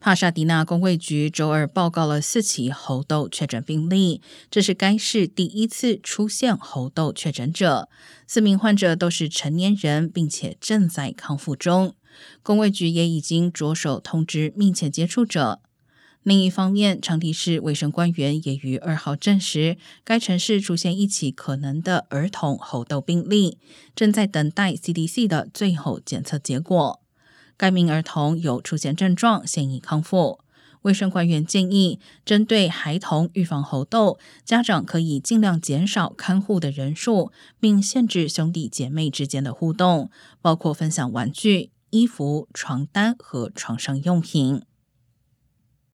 帕沙迪纳公卫局周二报告了四起猴痘确诊病例，这是该市第一次出现猴痘确诊者。四名患者都是成年人，并且正在康复中。公卫局也已经着手通知密切接触者。另一方面，长堤市卫生官员也于二号证实，该城市出现一起可能的儿童猴痘病例，正在等待 CDC 的最后检测结果。该名儿童有出现症状，现已康复。卫生官员建议，针对孩童预防猴痘，家长可以尽量减少看护的人数，并限制兄弟姐妹之间的互动，包括分享玩具、衣服、床单和床上用品。